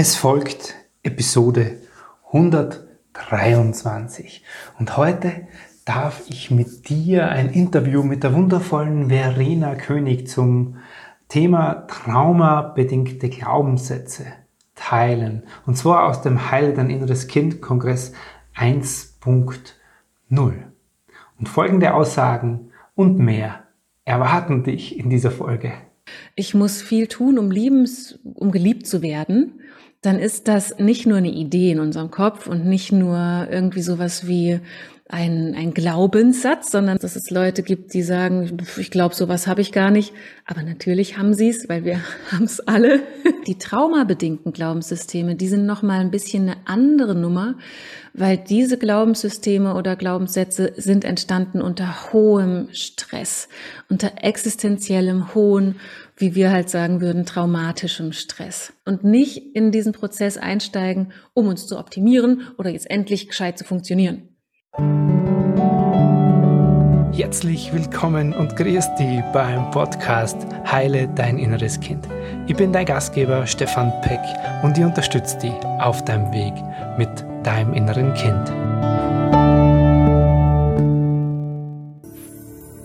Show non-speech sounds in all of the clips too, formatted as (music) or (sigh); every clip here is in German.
Es folgt Episode 123 und heute darf ich mit dir ein Interview mit der wundervollen Verena König zum Thema traumabedingte Glaubenssätze teilen. Und zwar aus dem Heil dein inneres Kind Kongress 1.0. Und folgende Aussagen und mehr erwarten dich in dieser Folge. Ich muss viel tun, um liebens, um geliebt zu werden dann ist das nicht nur eine Idee in unserem Kopf und nicht nur irgendwie sowas wie ein, ein Glaubenssatz, sondern dass es Leute gibt, die sagen, ich glaube, sowas habe ich gar nicht. Aber natürlich haben sie es, weil wir (laughs) haben es alle. Die traumabedingten Glaubenssysteme, die sind nochmal ein bisschen eine andere Nummer, weil diese Glaubenssysteme oder Glaubenssätze sind entstanden unter hohem Stress, unter existenziellem hohen wie wir halt sagen würden, traumatischem Stress. Und nicht in diesen Prozess einsteigen, um uns zu optimieren oder jetzt endlich gescheit zu funktionieren. Herzlich willkommen und grüß dich beim Podcast Heile dein inneres Kind. Ich bin dein Gastgeber Stefan Peck und ich unterstütze dich auf deinem Weg mit deinem inneren Kind.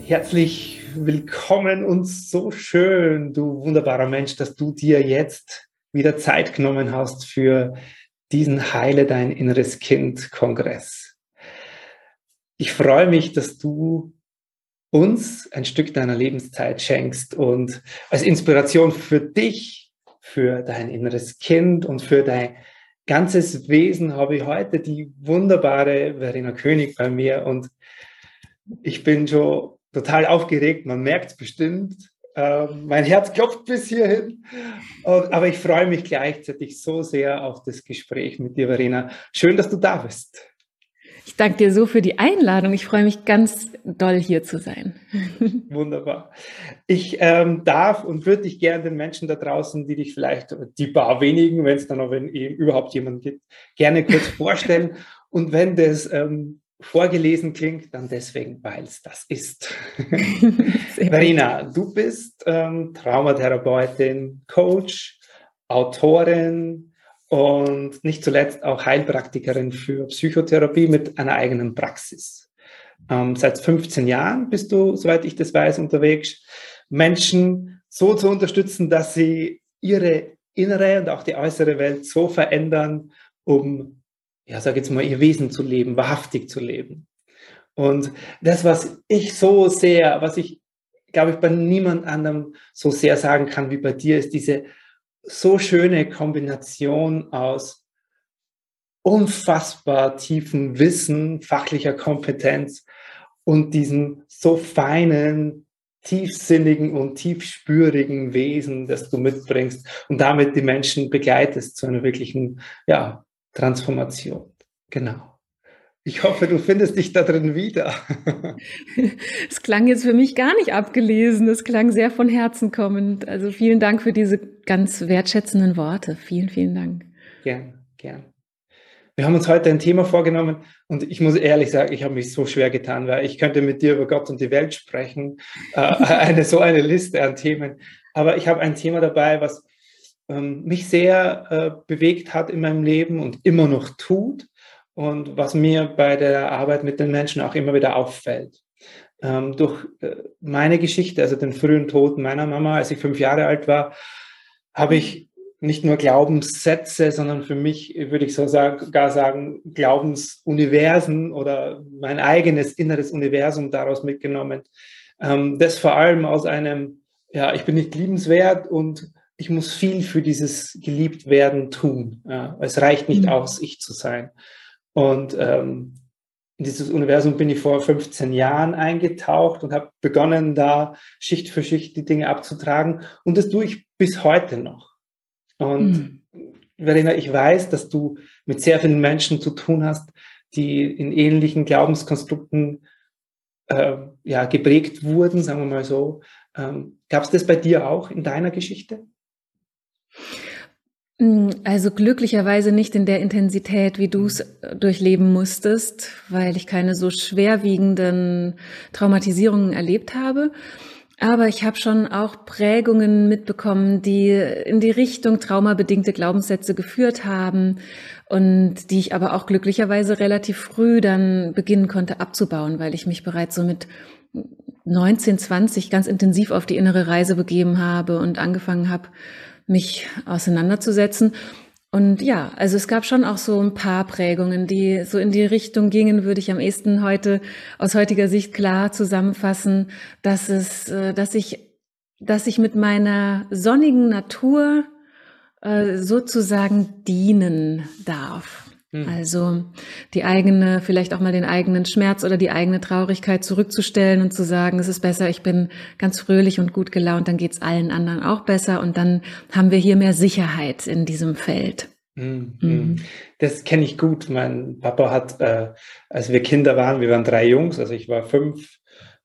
Herzlich willkommen und so schön, du wunderbarer Mensch, dass du dir jetzt wieder Zeit genommen hast für diesen Heile dein inneres Kind Kongress. Ich freue mich, dass du uns ein Stück deiner Lebenszeit schenkst und als Inspiration für dich, für dein inneres Kind und für dein ganzes Wesen habe ich heute die wunderbare Verena König bei mir und ich bin schon total aufgeregt, man merkt es bestimmt. Äh, mein Herz klopft bis hierhin. Und, aber ich freue mich gleichzeitig so sehr auf das Gespräch mit dir, Verena. Schön, dass du da bist. Ich danke dir so für die Einladung. Ich freue mich ganz doll, hier zu sein. (laughs) Wunderbar. Ich ähm, darf und würde dich gerne den Menschen da draußen, die dich vielleicht, die paar wenigen, wenn es dann noch wenn, überhaupt jemanden gibt, gerne kurz (laughs) vorstellen. Und wenn das ähm, vorgelesen klingt, dann deswegen, weil es das ist. Marina, du bist ähm, Traumatherapeutin, Coach, Autorin und nicht zuletzt auch Heilpraktikerin für Psychotherapie mit einer eigenen Praxis. Ähm, seit 15 Jahren bist du, soweit ich das weiß, unterwegs, Menschen so zu unterstützen, dass sie ihre innere und auch die äußere Welt so verändern, um ja, sag jetzt mal, ihr Wesen zu leben, wahrhaftig zu leben. Und das, was ich so sehr, was ich, glaube ich, bei niemand anderem so sehr sagen kann wie bei dir, ist diese so schöne Kombination aus unfassbar tiefen Wissen, fachlicher Kompetenz und diesem so feinen, tiefsinnigen und tiefspürigen Wesen, das du mitbringst und damit die Menschen begleitest zu einer wirklichen, ja, Transformation. Genau. Ich hoffe, du findest dich da drin wieder. (laughs) Es klang jetzt für mich gar nicht abgelesen. Es klang sehr von Herzen kommend. Also vielen Dank für diese ganz wertschätzenden Worte. Vielen, vielen Dank. Gern, gern. Wir haben uns heute ein Thema vorgenommen und ich muss ehrlich sagen, ich habe mich so schwer getan, weil ich könnte mit dir über Gott und die Welt sprechen, äh, (laughs) eine so eine Liste an Themen. Aber ich habe ein Thema dabei, was ähm, mich sehr äh, bewegt hat in meinem Leben und immer noch tut und was mir bei der Arbeit mit den Menschen auch immer wieder auffällt. Ähm, durch äh, meine Geschichte, also den frühen Tod meiner Mama, als ich fünf Jahre alt war, habe ich nicht nur Glaubenssätze, sondern für mich würde ich so sagen, gar sagen, Glaubensuniversen oder mein eigenes inneres Universum daraus mitgenommen. Ähm, das vor allem aus einem, ja, ich bin nicht liebenswert und ich muss viel für dieses Geliebtwerden tun. Ja. Es reicht nicht mhm. aus, ich zu sein. Und ähm, in dieses Universum bin ich vor 15 Jahren eingetaucht und habe begonnen, da Schicht für Schicht die Dinge abzutragen. Und das tue ich bis heute noch. Und mhm. Verena, ich weiß, dass du mit sehr vielen Menschen zu tun hast, die in ähnlichen Glaubenskonstrukten äh, ja, geprägt wurden, sagen wir mal so. Ähm, Gab es das bei dir auch in deiner Geschichte? Mm, also glücklicherweise nicht in der Intensität, wie du es äh, durchleben musstest, weil ich keine so schwerwiegenden Traumatisierungen erlebt habe. Aber ich habe schon auch Prägungen mitbekommen, die in die Richtung traumabedingte Glaubenssätze geführt haben und die ich aber auch glücklicherweise relativ früh dann beginnen konnte abzubauen, weil ich mich bereits so mit 19, 20 ganz intensiv auf die innere Reise begeben habe und angefangen habe, mich auseinanderzusetzen. Und ja, also es gab schon auch so ein paar Prägungen, die so in die Richtung gingen, würde ich am ehesten heute aus heutiger Sicht klar zusammenfassen, dass es, äh, dass ich, dass ich mit meiner sonnigen Natur äh, sozusagen dienen darf. Mhm. Also die eigene, vielleicht auch mal den eigenen Schmerz oder die eigene Traurigkeit zurückzustellen und zu sagen, es ist besser, ich bin ganz fröhlich und gut gelaunt, dann geht's allen anderen auch besser und dann haben wir hier mehr Sicherheit in diesem Feld. Mhm. mhm. Das kenne ich gut. Mein Papa hat, äh, als wir Kinder waren, wir waren drei Jungs, also ich war fünf,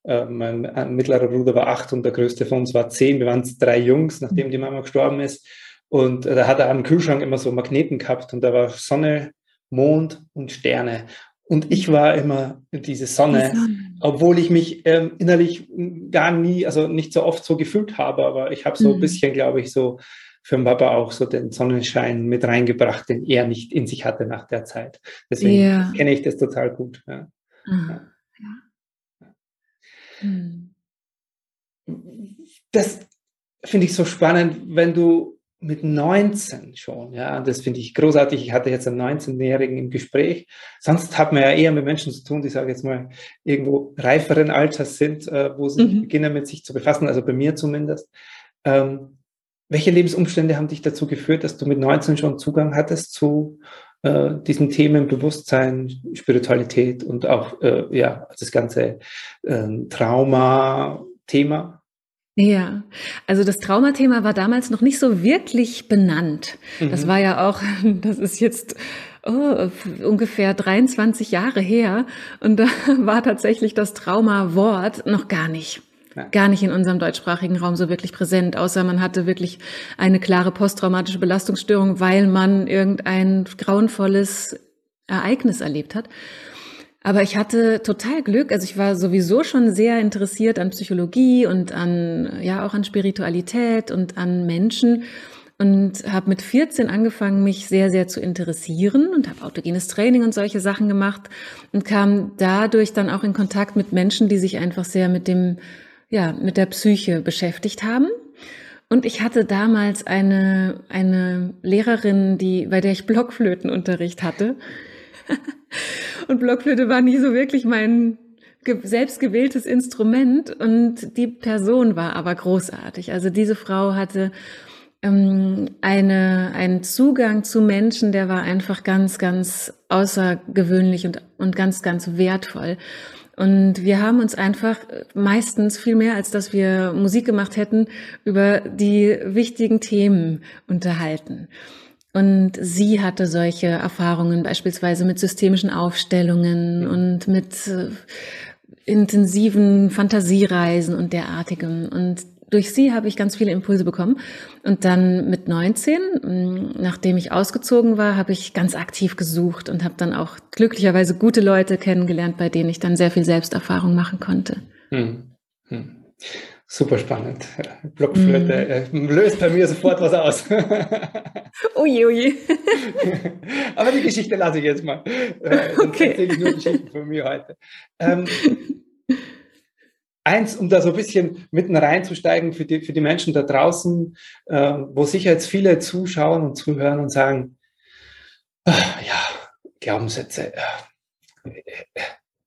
äh, mein mittlerer Bruder war acht und der größte von uns war zehn. Wir waren drei Jungs, nachdem die Mama gestorben ist. Und äh, da hat er am Kühlschrank immer so Magneten gehabt und da war Sonne, Mond und Sterne. Und ich war immer diese Sonne, die Sonne. obwohl ich mich ähm, innerlich gar nie, also nicht so oft so gefühlt habe, aber ich habe so mhm. ein bisschen, glaube ich, so für den Papa auch so den Sonnenschein mit reingebracht, den er nicht in sich hatte nach der Zeit. Deswegen ja. kenne ich das total gut. Ja. Ah, ja. Hm. Das finde ich so spannend, wenn du mit 19 schon, ja, das finde ich großartig. Ich hatte jetzt einen 19-Jährigen im Gespräch. Sonst hat man ja eher mit Menschen zu tun, die, sage jetzt mal, irgendwo reiferen Alters sind, äh, wo sie mhm. beginnen mit sich zu befassen, also bei mir zumindest. Ähm, welche Lebensumstände haben dich dazu geführt, dass du mit 19 schon Zugang hattest zu äh, diesen Themen Bewusstsein, Spiritualität und auch äh, ja, das ganze äh, Trauma-Thema? Ja, also das Traumathema war damals noch nicht so wirklich benannt. Mhm. Das war ja auch, (laughs) das ist jetzt oh, ungefähr 23 Jahre her und da (laughs) war tatsächlich das Trauma-Wort noch gar nicht gar nicht in unserem deutschsprachigen Raum so wirklich präsent, außer man hatte wirklich eine klare posttraumatische Belastungsstörung, weil man irgendein grauenvolles Ereignis erlebt hat. Aber ich hatte total Glück. Also ich war sowieso schon sehr interessiert an Psychologie und an, ja, auch an Spiritualität und an Menschen und habe mit 14 angefangen, mich sehr, sehr zu interessieren und habe autogenes Training und solche Sachen gemacht und kam dadurch dann auch in Kontakt mit Menschen, die sich einfach sehr mit dem, ja, mit der Psyche beschäftigt haben. Und ich hatte damals eine, eine Lehrerin, die, bei der ich Blockflötenunterricht hatte. Und Blockflöte war nie so wirklich mein selbstgewähltes Instrument und die Person war aber großartig. Also diese Frau hatte ähm, eine, einen Zugang zu Menschen, der war einfach ganz, ganz außergewöhnlich und, und ganz, ganz wertvoll. Und wir haben uns einfach meistens viel mehr, als dass wir Musik gemacht hätten, über die wichtigen Themen unterhalten. Und sie hatte solche Erfahrungen beispielsweise mit systemischen Aufstellungen und mit äh, intensiven Fantasiereisen und derartigem. Und durch sie habe ich ganz viele Impulse bekommen. Und dann mit 19, mm, nachdem ich ausgezogen war, habe ich ganz aktiv gesucht und habe dann auch glücklicherweise gute Leute kennengelernt, bei denen ich dann sehr viel Selbsterfahrung machen konnte. Hm. Hm. Super spannend. Blockflöte mm. löst bei mir sofort was aus. (laughs) Oje, oje. (laughs) Aber die Geschichte lasse ich jetzt mal. Äh, (laughs) okay. erzähle ich nur Geschichten von mir heute. Ähm, eins, um da so ein bisschen mitten reinzusteigen für die, für die Menschen da draußen, äh, wo sicher jetzt viele zuschauen und zuhören und sagen, äh, ja, Glaubenssätze. Äh,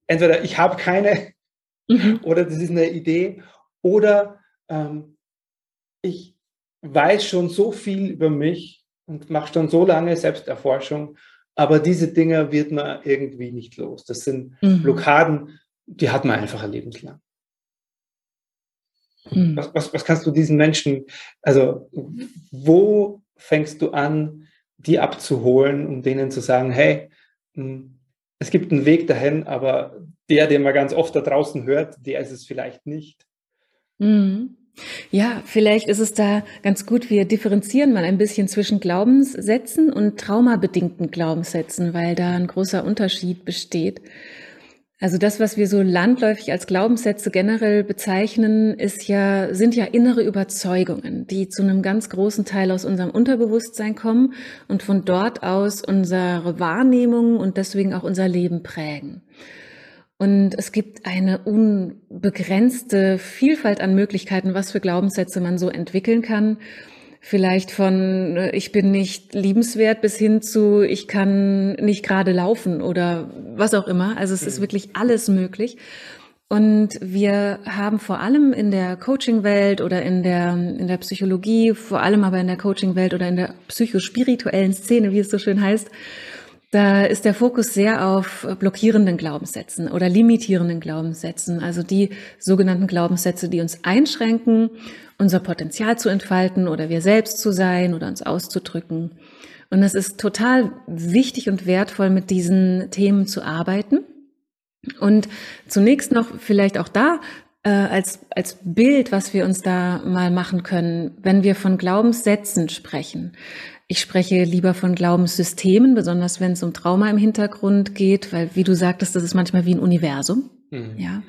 entweder ich habe keine mhm. oder das ist eine Idee oder ähm, ich weiß schon so viel über mich und mache schon so lange Selbsterforschung, aber diese Dinge wird man irgendwie nicht los. Das sind mhm. Blockaden, die hat man einfach ein lebenslang. Mhm. Was, was, was kannst du diesen Menschen, also wo fängst du an, die abzuholen, um denen zu sagen, hey, hm, es gibt einen Weg dahin, aber der, den man ganz oft da draußen hört, der ist es vielleicht nicht. Mhm. Ja, vielleicht ist es da ganz gut, wir differenzieren mal ein bisschen zwischen Glaubenssätzen und traumabedingten Glaubenssätzen, weil da ein großer Unterschied besteht. Also das, was wir so landläufig als Glaubenssätze generell bezeichnen, ist ja, sind ja innere Überzeugungen, die zu einem ganz großen Teil aus unserem Unterbewusstsein kommen und von dort aus unsere Wahrnehmung und deswegen auch unser Leben prägen. Und es gibt eine unbegrenzte Vielfalt an Möglichkeiten, was für Glaubenssätze man so entwickeln kann vielleicht von äh, ich bin nicht liebenswert bis hin zu ich kann nicht gerade laufen oder was auch immer. Also es ist mhm. wirklich alles möglich. Und wir haben vor allem in der Coaching-Welt oder in der, in der Psychologie, vor allem aber in der Coaching-Welt oder in der psychospirituellen Szene, wie es so schön heißt, da ist der Fokus sehr auf blockierenden Glaubenssätzen oder limitierenden Glaubenssätzen, also die sogenannten Glaubenssätze, die uns einschränken unser Potenzial zu entfalten oder wir selbst zu sein oder uns auszudrücken. Und es ist total wichtig und wertvoll, mit diesen Themen zu arbeiten. Und zunächst noch vielleicht auch da äh, als, als Bild, was wir uns da mal machen können, wenn wir von Glaubenssätzen sprechen. Ich spreche lieber von Glaubenssystemen, besonders wenn es um Trauma im Hintergrund geht, weil, wie du sagtest, das ist manchmal wie ein Universum. Mhm. Ja.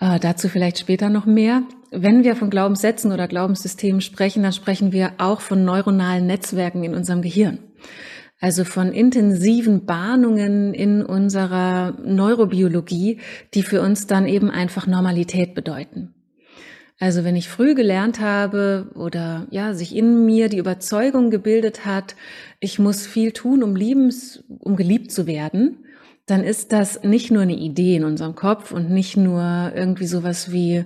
Äh, dazu vielleicht später noch mehr. Wenn wir von Glaubenssätzen oder Glaubenssystemen sprechen, dann sprechen wir auch von neuronalen Netzwerken in unserem Gehirn. Also von intensiven Bahnungen in unserer Neurobiologie, die für uns dann eben einfach Normalität bedeuten. Also wenn ich früh gelernt habe oder ja, sich in mir die Überzeugung gebildet hat, ich muss viel tun, um liebens, um geliebt zu werden, dann ist das nicht nur eine Idee in unserem Kopf und nicht nur irgendwie sowas wie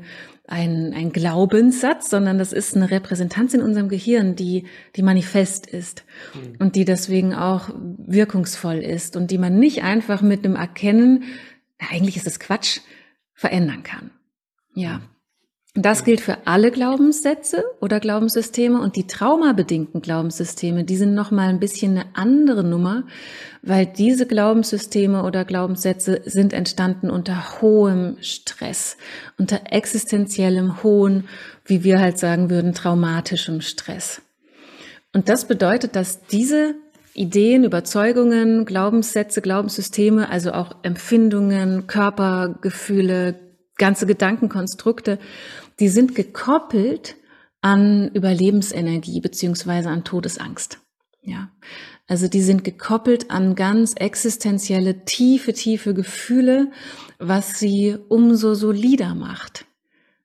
ein, ein Glaubenssatz, sondern das ist eine Repräsentanz in unserem Gehirn, die, die manifest ist mhm. und die deswegen auch wirkungsvoll ist und die man nicht einfach mit einem Erkennen, eigentlich ist es Quatsch, verändern kann. Ja. Hm. Das gilt für alle Glaubenssätze oder Glaubenssysteme und die traumabedingten Glaubenssysteme, die sind nochmal ein bisschen eine andere Nummer, weil diese Glaubenssysteme oder Glaubenssätze sind entstanden unter hohem Stress, unter existenziellem hohen, wie wir halt sagen würden, traumatischem Stress. Und das bedeutet, dass diese Ideen, Überzeugungen, Glaubenssätze, Glaubenssysteme, also auch Empfindungen, Körpergefühle, ganze Gedankenkonstrukte, die sind gekoppelt an Überlebensenergie beziehungsweise an Todesangst. Ja. Also die sind gekoppelt an ganz existenzielle, tiefe, tiefe Gefühle, was sie umso solider macht.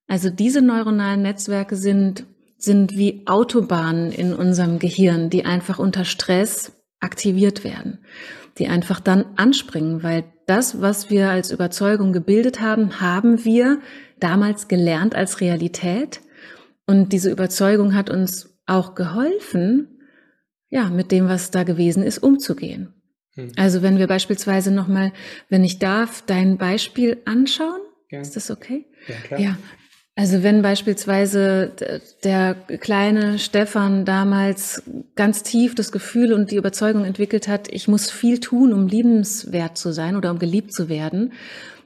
Also diese neuronalen Netzwerke sind, sind wie Autobahnen in unserem Gehirn, die einfach unter Stress aktiviert werden, die einfach dann anspringen, weil das, was wir als Überzeugung gebildet haben, haben wir damals gelernt als Realität. Und diese Überzeugung hat uns auch geholfen, ja, mit dem, was da gewesen ist, umzugehen. Hm. Also wenn wir beispielsweise nochmal, wenn ich darf, dein Beispiel anschauen, ja. ist das okay? Ja, klar. Ja. Also wenn beispielsweise der kleine Stefan damals ganz tief das Gefühl und die Überzeugung entwickelt hat, ich muss viel tun, um liebenswert zu sein oder um geliebt zu werden,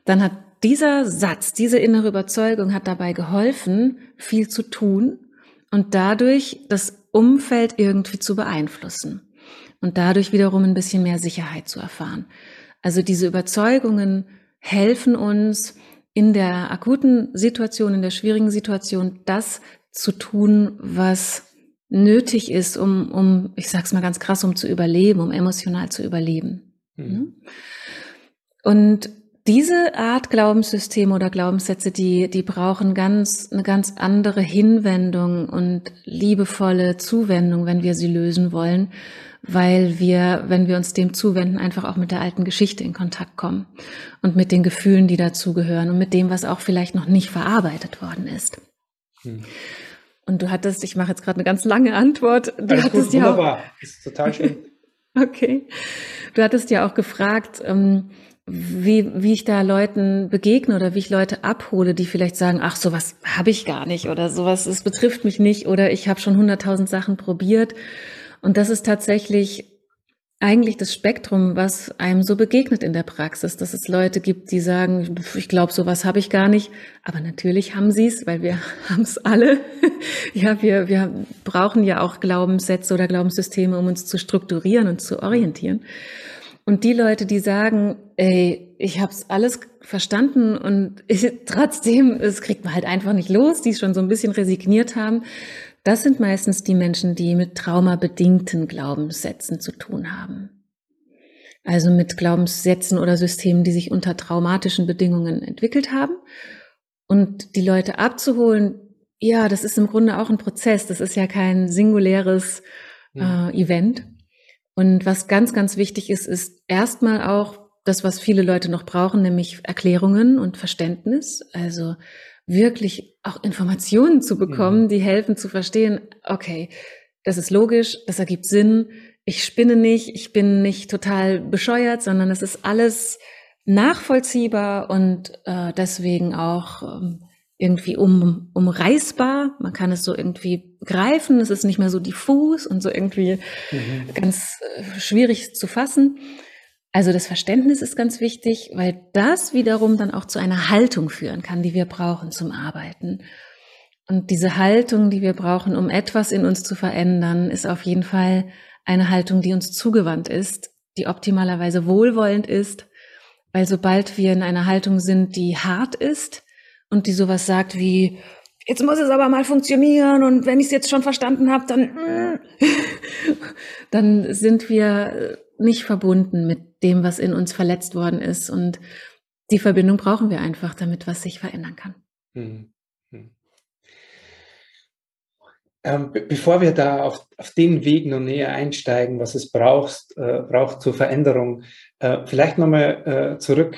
dann hat dieser Satz, diese innere Überzeugung hat dabei geholfen, viel zu tun und dadurch das Umfeld irgendwie zu beeinflussen und dadurch wiederum ein bisschen mehr Sicherheit zu erfahren. Also diese Überzeugungen helfen uns in der akuten Situation, in der schwierigen Situation, das zu tun, was nötig ist, um, um, ich sag's mal ganz krass, um zu überleben, um emotional zu überleben. Mhm. Und diese Art Glaubenssysteme oder Glaubenssätze, die, die brauchen ganz, eine ganz andere Hinwendung und liebevolle Zuwendung, wenn wir sie lösen wollen, weil wir, wenn wir uns dem zuwenden, einfach auch mit der alten Geschichte in Kontakt kommen und mit den Gefühlen, die dazugehören und mit dem, was auch vielleicht noch nicht verarbeitet worden ist. Hm. Und du hattest, ich mache jetzt gerade eine ganz lange Antwort. Du Alles hattest gut, ja wunderbar. Auch, das ist total schön. (laughs) okay. Du hattest ja auch gefragt, ähm, wie, wie ich da Leuten begegne oder wie ich Leute abhole, die vielleicht sagen, ach, sowas habe ich gar nicht oder sowas, es betrifft mich nicht oder ich habe schon hunderttausend Sachen probiert. Und das ist tatsächlich eigentlich das Spektrum, was einem so begegnet in der Praxis, dass es Leute gibt, die sagen, ich glaube, sowas habe ich gar nicht, aber natürlich haben sie es, weil wir (laughs) haben es alle. (laughs) ja, wir, wir brauchen ja auch Glaubenssätze oder Glaubenssysteme, um uns zu strukturieren und zu orientieren. Und die Leute, die sagen, ey, ich habe es alles verstanden und ich, (laughs) trotzdem, es kriegt man halt einfach nicht los, die schon so ein bisschen resigniert haben, das sind meistens die Menschen, die mit traumabedingten Glaubenssätzen zu tun haben. Also mit Glaubenssätzen oder Systemen, die sich unter traumatischen Bedingungen entwickelt haben. Und die Leute abzuholen, ja, das ist im Grunde auch ein Prozess. Das ist ja kein singuläres äh, Event. Und was ganz, ganz wichtig ist, ist erstmal auch das, was viele Leute noch brauchen, nämlich Erklärungen und Verständnis. Also wirklich auch Informationen zu bekommen, mhm. die helfen zu verstehen, okay, das ist logisch, das ergibt Sinn, ich spinne nicht, ich bin nicht total bescheuert, sondern es ist alles nachvollziehbar und äh, deswegen auch ähm, irgendwie um, umreißbar. Man kann es so irgendwie greifen. Es ist nicht mehr so diffus und so irgendwie mhm. ganz äh, schwierig zu fassen. Also das Verständnis ist ganz wichtig, weil das wiederum dann auch zu einer Haltung führen kann, die wir brauchen zum Arbeiten. Und diese Haltung, die wir brauchen, um etwas in uns zu verändern, ist auf jeden Fall eine Haltung, die uns zugewandt ist, die optimalerweise wohlwollend ist, weil sobald wir in einer Haltung sind, die hart ist, und die sowas sagt wie, jetzt muss es aber mal funktionieren und wenn ich es jetzt schon verstanden habe, dann, (laughs) dann sind wir nicht verbunden mit dem, was in uns verletzt worden ist. Und die Verbindung brauchen wir einfach, damit was sich verändern kann. Hm. hm. Ähm, bevor wir da auf, auf, den Weg noch näher einsteigen, was es braucht, äh, braucht zur Veränderung, äh, vielleicht nochmal äh, zurück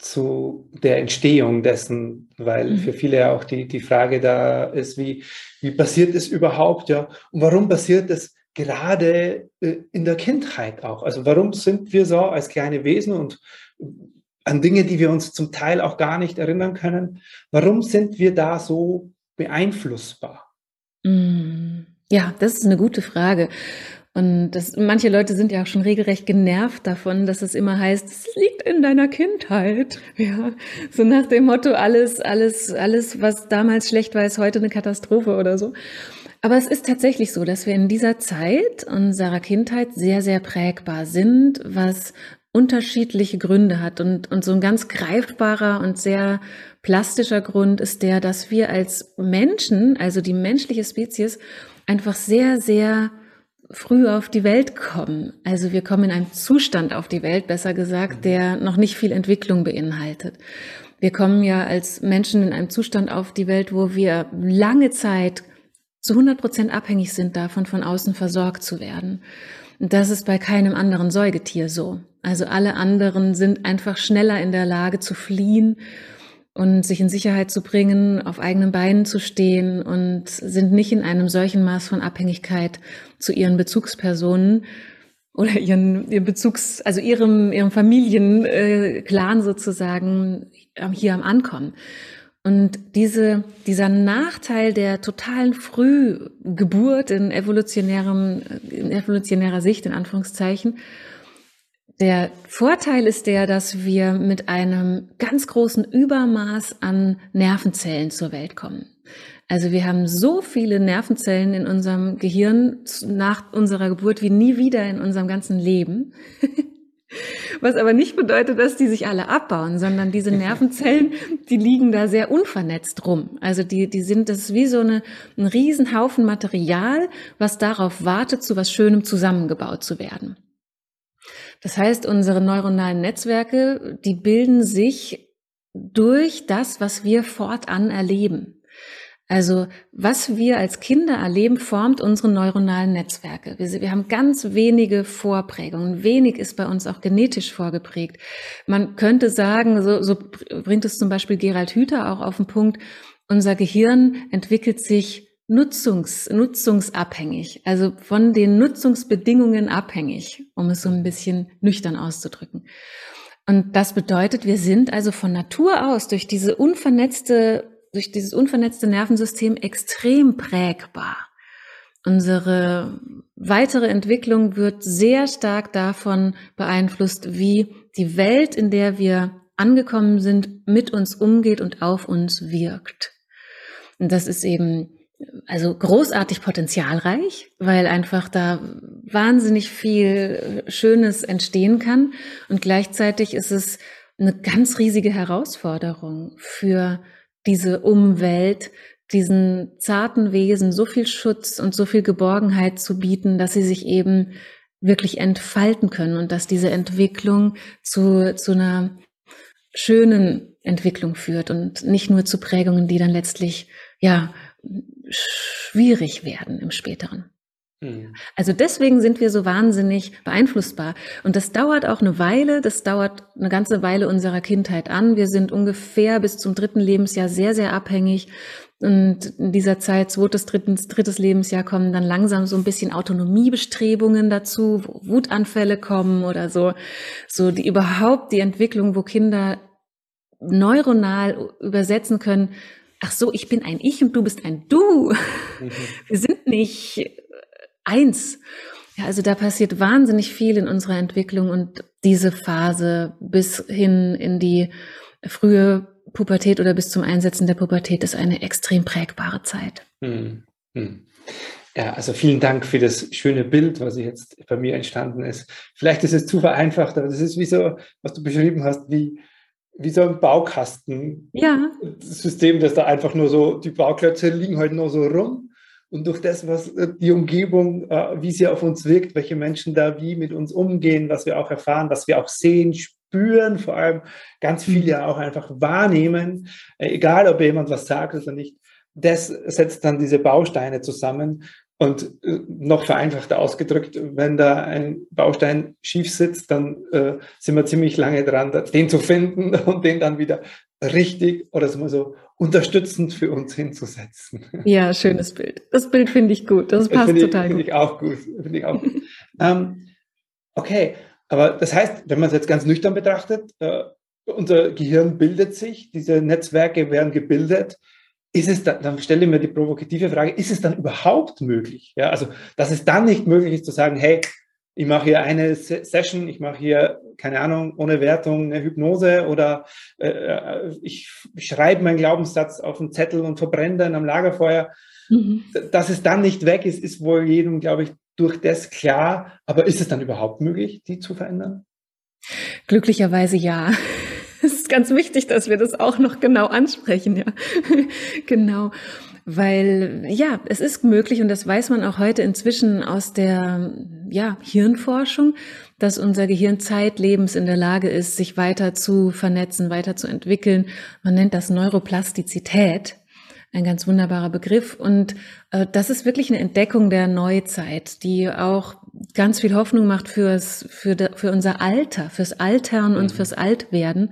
zu der Entstehung dessen, weil mhm. für viele ja auch die, die Frage da ist, wie, wie passiert es überhaupt, ja, und warum passiert es gerade äh, in der Kindheit auch? Also warum sind wir so als kleine Wesen und an Dinge, die wir uns zum Teil auch gar nicht erinnern können, warum sind wir da so beeinflussbar? Mhm. Ja, das ist eine gute Frage. Und das, manche Leute sind ja auch schon regelrecht genervt davon, dass es immer heißt, es liegt in deiner Kindheit. (laughs) Ja, so nach dem Motto, alles, alles, alles, was damals schlecht war, ist heute eine Katastrophe oder so. Aber es ist tatsächlich so, dass wir in dieser Zeit unserer Kindheit sehr, sehr prägbar sind, was unterschiedliche Gründe hat. Und, und so ein ganz greifbarer und sehr plastischer Grund ist der, dass wir als Menschen, also die menschliche Spezies, einfach sehr, sehr früh auf die Welt kommen. Also wir kommen in einem Zustand auf die Welt, besser gesagt, mhm. der noch nicht viel Entwicklung beinhaltet. Wir kommen ja als Menschen in einem Zustand auf die Welt, wo wir lange Zeit zu 100 Prozent abhängig sind davon, von außen versorgt zu werden. Und das ist bei keinem anderen Säugetier so. Also alle anderen sind einfach schneller in der Lage zu fliehen und sich in Sicherheit zu bringen, auf eigenen Beinen zu stehen und sind nicht in einem solchen Maß von Abhängigkeit zu ihren Bezugspersonen oder ihren, ihren Bezugs, also ihrem, ihrem Familienclan äh, sozusagen hier am Ankommen. Und diese, dieser Nachteil der totalen Frühgeburt in evolutionärem, in evolutionärer Sicht, in Anführungszeichen, der Vorteil ist der, dass wir mit einem ganz großen Übermaß an Nervenzellen zur Welt kommen. Also wir haben so viele Nervenzellen in unserem Gehirn nach unserer Geburt wie nie wieder in unserem ganzen Leben. (laughs) Was aber nicht bedeutet, dass die sich alle abbauen, sondern diese Nervenzellen, die liegen da sehr unvernetzt rum. Also die, die sind, das ist wie so eine, ein Riesenhaufen Material, was darauf wartet, zu was Schönem zusammengebaut zu werden. Das heißt, unsere neuronalen Netzwerke, die bilden sich durch das, was wir fortan erleben. Also was wir als Kinder erleben, formt unsere neuronalen Netzwerke. Wir, wir, haben ganz wenige Vorprägungen. Wenig ist bei uns auch genetisch vorgeprägt. Man könnte sagen, so, so bringt es zum Beispiel Gerald Hüther auch auf den Punkt, unser Gehirn entwickelt sich nutzungs, nutzungsabhängig, also von den Nutzungsbedingungen abhängig, um es so ein bisschen nüchtern auszudrücken. Und das bedeutet, wir sind also von Natur aus durch diese unvernetzte, durch dieses unvernetzte Nervensystem extrem prägbar. Unsere weitere Entwicklung wird sehr stark davon beeinflusst, wie die Welt, in der wir angekommen sind, mit uns umgeht und auf uns wirkt. Und das ist eben also großartig potenzialreich, weil einfach da wahnsinnig viel Schönes entstehen kann. Und gleichzeitig ist es eine ganz riesige Herausforderung für diese Umwelt, diesen zarten Wesen so viel Schutz und so viel Geborgenheit zu bieten, dass sie sich eben wirklich entfalten können und dass diese Entwicklung zu, zu einer schönen Entwicklung führt und nicht nur zu Prägungen, die dann letztlich, ja, schwierig werden im späteren. Mhm. Also deswegen sind wir so wahnsinnig beeinflussbar. Und das dauert auch eine Weile, das dauert eine ganze Weile unserer Kindheit an. Wir sind ungefähr bis zum dritten Lebensjahr sehr, sehr abhängig. Und in dieser Zeit, zweites, drittes, drittes Lebensjahr, kommen dann langsam so ein bisschen Autonomiebestrebungen dazu, wo Wutanfälle kommen oder so. So die überhaupt die Entwicklung, wo Kinder neuronal übersetzen können, ach so, ich bin ein Ich und du bist ein Du. Mhm. Wir sind nicht eins. Ja, also da passiert wahnsinnig viel in unserer Entwicklung und diese Phase bis hin in die frühe Pubertät oder bis zum Einsetzen der Pubertät ist eine extrem prägbare Zeit. Hm, hm. Ja, also vielen Dank für das schöne Bild, was jetzt bei mir entstanden ist. Vielleicht ist es zu vereinfacht, aber das ist wie so, was du beschrieben hast, wie, wie so ein Baukasten. Ja. System, das da einfach nur so, die Bauklötze liegen halt nur so rum und durch das, was äh, die Umgebung, äh, wie sie auf uns wirkt, welche Menschen da wie mit uns umgehen, was wir auch erfahren, was wir auch sehen, spüren, vor allem ganz viel ja auch einfach wahrnehmen, äh, egal ob jemand was sagt oder nicht, das setzt dann diese Bausteine zusammen. Und noch vereinfachter ausgedrückt, wenn da ein Baustein schief sitzt, dann äh, sind wir ziemlich lange dran, den zu finden (laughs) und den dann wieder richtig oder so unterstützend für uns hinzusetzen. Ja, schönes Bild. Das Bild finde ich gut. Das passt das total ich, gut. Finde ich auch gut. Finde ich auch gut. ähm, okay, aber das heißt, wenn man es jetzt ganz nüchtern betrachtet, äh, unser Gehirn bildet sich, diese Netzwerke werden gebildet. Ist es dann, dann stelle ich mir die provokative Frage, ist es dann überhaupt möglich? Ja, also, dass es dann nicht möglich ist zu sagen, hey, ich mache hier eine Session, ich mache hier, keine Ahnung, ohne Wertung eine Hypnose oder äh, äh ich schreibe meinen Glaubenssatz auf einen Zettel und verbrenne dann am Lagerfeuer. Mhm. Dass es dann nicht weg ist, ist wohl jedem, glaube ich, durch das klar. Aber ist es dann überhaupt möglich, die zu verändern? Glücklicherweise ja. (laughs) Es ist ganz wichtig, dass wir das auch noch genau ansprechen, ja. (laughs) genau. Weil ja, es ist möglich und das weiß man auch heute inzwischen aus der ja, Hirnforschung, dass unser Gehirn zeitlebens in der Lage ist, sich weiter zu vernetzen, weiter zu entwickeln. Man nennt das Neuroplastizität, ein ganz wunderbarer Begriff. Und äh, das ist wirklich eine Entdeckung der Neuzeit, die auch ganz viel Hoffnung macht fürs, für, für unser Alter, fürs Altern und mhm. fürs Altwerden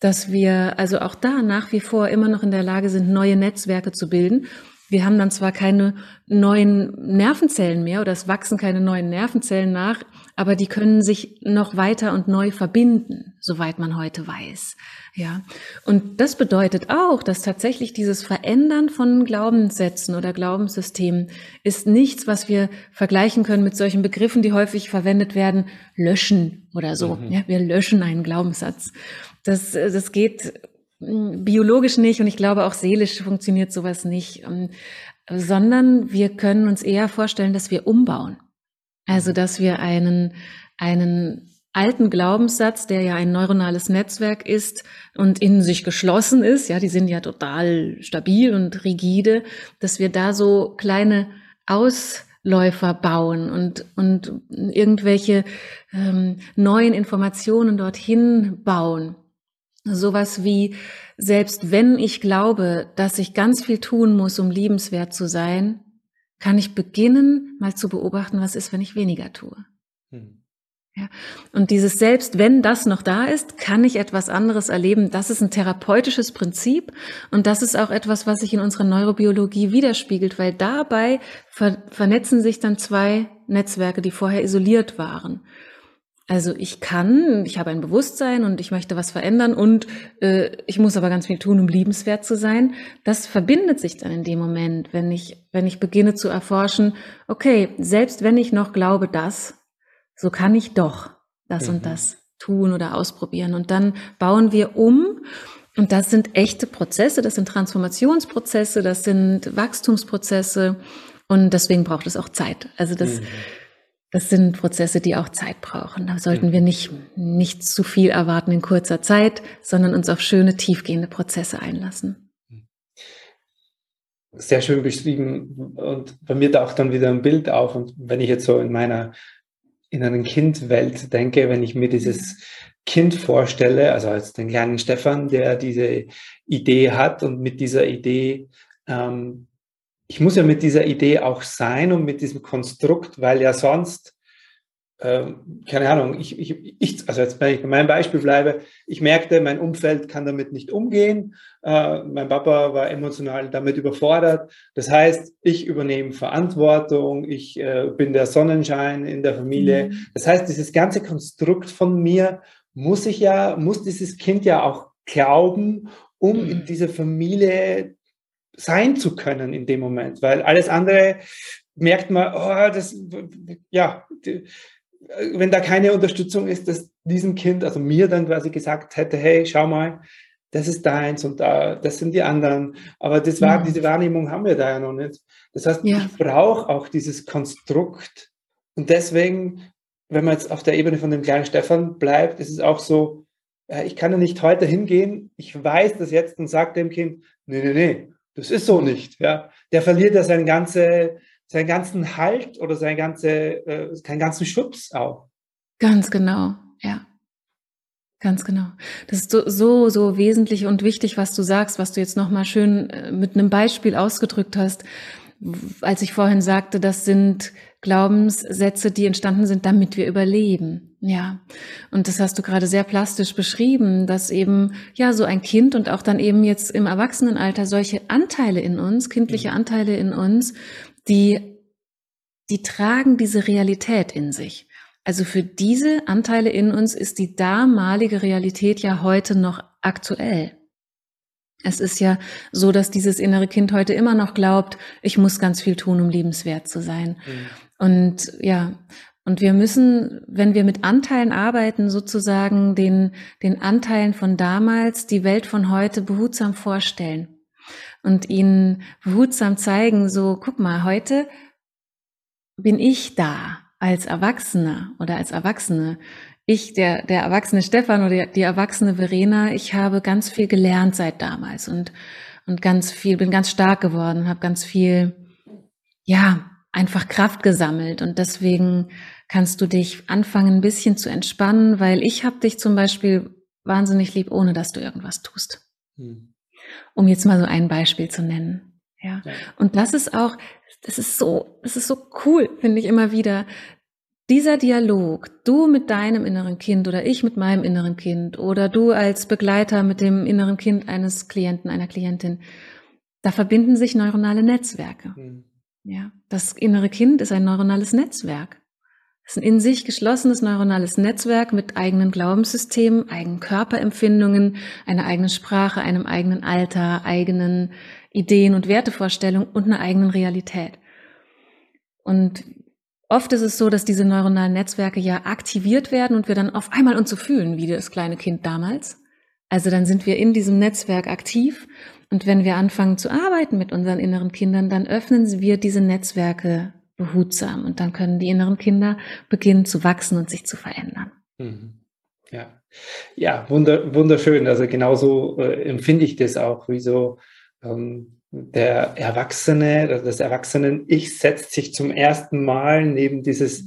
dass wir also auch da nach wie vor immer noch in der Lage sind, neue Netzwerke zu bilden. Wir haben dann zwar keine neuen Nervenzellen mehr oder es wachsen keine neuen Nervenzellen nach, aber die können sich noch weiter und neu verbinden, soweit man heute weiß. Ja. Und das bedeutet auch, dass tatsächlich dieses Verändern von Glaubenssätzen oder Glaubenssystemen ist nichts, was wir vergleichen können mit solchen Begriffen, die häufig verwendet werden, löschen oder so. Mhm. Ja, wir löschen einen Glaubenssatz. Das, das geht hm, biologisch nicht und ich glaube auch seelisch funktioniert sowas nicht, ähm, sondern wir können uns eher vorstellen, dass wir umbauen. Also, dass wir einen, einen alten Glaubenssatz, der ja ein neuronales Netzwerk ist und in sich geschlossen ist, ja, die sind ja total stabil und rigide, dass wir da so kleine Ausläufer bauen und, und irgendwelche ähm, neuen Informationen dorthin bauen. Sowas wie, selbst wenn ich glaube, dass ich ganz viel tun muss, um liebenswert zu sein, kann ich beginnen, mal zu beobachten, was ist, wenn ich weniger tue. Hm. Ja. Und dieses Selbst, wenn das noch da ist, kann ich etwas anderes erleben. Das ist ein therapeutisches Prinzip und das ist auch etwas, was sich in unserer Neurobiologie widerspiegelt, weil dabei ver vernetzen sich dann zwei Netzwerke, die vorher isoliert waren. Also ich kann, ich habe ein Bewusstsein und ich möchte was verändern und äh, ich muss aber ganz viel tun, um liebenswert zu sein. Das verbindet sich dann in dem Moment, wenn ich, wenn ich beginne zu erforschen, okay, selbst wenn ich noch glaube, das, so kann ich doch das mhm. und das tun oder ausprobieren. Und dann bauen wir um Und das sind echte Prozesse, das sind Transformationsprozesse, das sind Wachstumsprozesse und deswegen braucht es auch Zeit. Also das, mhm. Das sind Prozesse, die auch Zeit brauchen. Da sollten wir nicht, nicht zu viel erwarten in kurzer Zeit, sondern uns auf schöne, tiefgehende Prozesse einlassen. Sehr schön beschrieben und bei mir taucht dann wieder ein Bild auf und wenn ich jetzt so in meiner inneren Kindwelt denke, wenn ich mir dieses Kind vorstelle, also als den kleinen Stefan, der diese Idee hat und mit dieser Idee, ähm, ich muss ja mit dieser Idee auch sein und mit diesem Konstrukt, weil ja sonst, äh, keine Ahnung, ich, ich, ich, also jetzt, wenn ich bei meinem Beispiel bleibe, ich merkte, mein Umfeld kann damit nicht umgehen, äh, mein Papa war emotional damit überfordert. Das heißt, ich übernehme Verantwortung, ich äh, bin der Sonnenschein in der Familie. Mhm. Das heißt, dieses ganze Konstrukt von mir muss ich ja, muss dieses Kind ja auch glauben, um mhm. in dieser Familie sein zu können in dem Moment, weil alles andere merkt man, oh, das, ja, wenn da keine Unterstützung ist, dass diesem Kind, also mir dann quasi gesagt hätte, hey, schau mal, das ist deins und da, das sind die anderen. Aber das war, mhm. diese Wahrnehmung haben wir da ja noch nicht. Das heißt, ja. ich brauche auch dieses Konstrukt. Und deswegen wenn man jetzt auf der Ebene von dem kleinen Stefan bleibt, ist es auch so, äh, ich kann ja nicht heute hingehen, ich weiß das jetzt und sage dem Kind, nee, nee, nee, das ist so nicht. Ja? Der verliert ja seinen, ganze, seinen ganzen Halt oder seinen, ganze, äh, seinen ganzen Schubs auch. Ganz genau, ja. Ganz genau. Das ist so, so, so wesentlich und wichtig, was du sagst, was du jetzt nochmal schön äh, mit einem Beispiel ausgedrückt hast. Als ich vorhin sagte, das sind Glaubenssätze, die entstanden sind, damit wir überleben. Ja. Und das hast du gerade sehr plastisch beschrieben, dass eben, ja, so ein Kind und auch dann eben jetzt im Erwachsenenalter solche Anteile in uns, kindliche mhm. Anteile in uns, die, die tragen diese Realität in sich. Also für diese Anteile in uns ist die damalige Realität ja heute noch aktuell. Es ist ja so, dass dieses innere Kind heute immer noch glaubt, ich muss ganz viel tun, um liebenswert zu sein. Mhm. Und ja, und wir müssen, wenn wir mit Anteilen arbeiten, sozusagen den, den Anteilen von damals die Welt von heute behutsam vorstellen und ihnen behutsam zeigen, so, guck mal, heute bin ich da als Erwachsener oder als Erwachsene. Ich, der, der erwachsene Stefan oder die erwachsene Verena, ich habe ganz viel gelernt seit damals und, und ganz viel, bin ganz stark geworden, habe ganz viel, ja, einfach Kraft gesammelt und deswegen kannst du dich anfangen, ein bisschen zu entspannen, weil ich habe dich zum Beispiel wahnsinnig lieb, ohne dass du irgendwas tust. Hm. Um jetzt mal so ein Beispiel zu nennen. Ja. ja. Und das ist auch, das ist so, das ist so cool, finde ich immer wieder. Dieser Dialog, du mit deinem inneren Kind oder ich mit meinem inneren Kind oder du als Begleiter mit dem inneren Kind eines Klienten, einer Klientin, da verbinden sich neuronale Netzwerke. Hm. Ja, das innere Kind ist ein neuronales Netzwerk. Es ist ein in sich geschlossenes neuronales Netzwerk mit eigenen Glaubenssystemen, eigenen Körperempfindungen, einer eigenen Sprache, einem eigenen Alter, eigenen Ideen und Wertevorstellungen und einer eigenen Realität. Und oft ist es so, dass diese neuronalen Netzwerke ja aktiviert werden und wir dann auf einmal uns so fühlen wie das kleine Kind damals. Also dann sind wir in diesem Netzwerk aktiv und wenn wir anfangen zu arbeiten mit unseren inneren Kindern, dann öffnen wir diese Netzwerke behutsam und dann können die inneren Kinder beginnen zu wachsen und sich zu verändern. Mhm. Ja, ja wunder, wunderschön. Also genauso äh, empfinde ich das auch, wie so ähm, der Erwachsene, das Erwachsenen-Ich setzt sich zum ersten Mal neben dieses.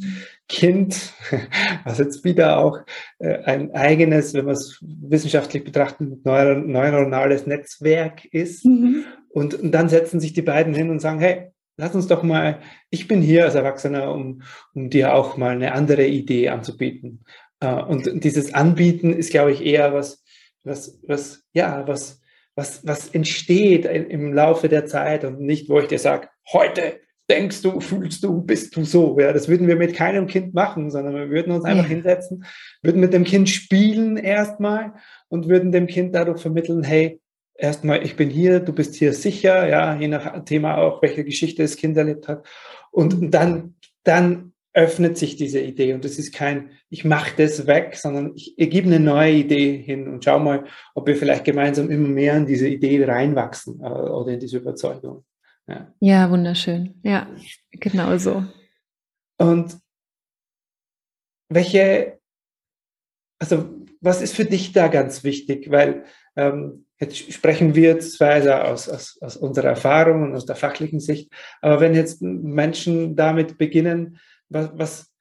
Kind, (laughs) was jetzt wieder auch äh, ein eigenes, wenn man es wissenschaftlich betrachtet, neuronales Netzwerk ist. Mhm. Und, und, dann setzen sich die beiden hin und sagen, hey, lass uns doch mal, ich bin hier als Erwachsener, um, um dir auch mal eine andere Idee anzubieten. Äh, und dieses Anbieten ist, glaube ich, eher was, was, was, ja, was, was, was entsteht im Laufe der Zeit und nicht, wo ich dir sage, heute denkst du, fühlst du, bist du so. Ja, das würden wir mit keinem Kind machen, sondern wir würden uns einfach ja. hinsetzen, würden mit dem Kind spielen erstmal und würden dem Kind dadurch vermitteln, hey, erstmal, ich bin hier, du bist hier sicher, ja, je nach Thema auch, welche Geschichte das Kind erlebt hat. Und dann, dann öffnet sich diese Idee und es ist kein, ich mache das weg, sondern ich, ich gebe eine neue Idee hin und schau mal, ob wir vielleicht gemeinsam immer mehr in diese Idee reinwachsen äh, oder in diese Überzeugung. Ja. ja, wunderschön. Ja, genau so. Und welche, also was ist für dich da ganz wichtig? Weil ähm, jetzt sprechen wir zwar aus, aus, aus unserer Erfahrung und aus der fachlichen Sicht, aber wenn jetzt Menschen damit beginnen, was, was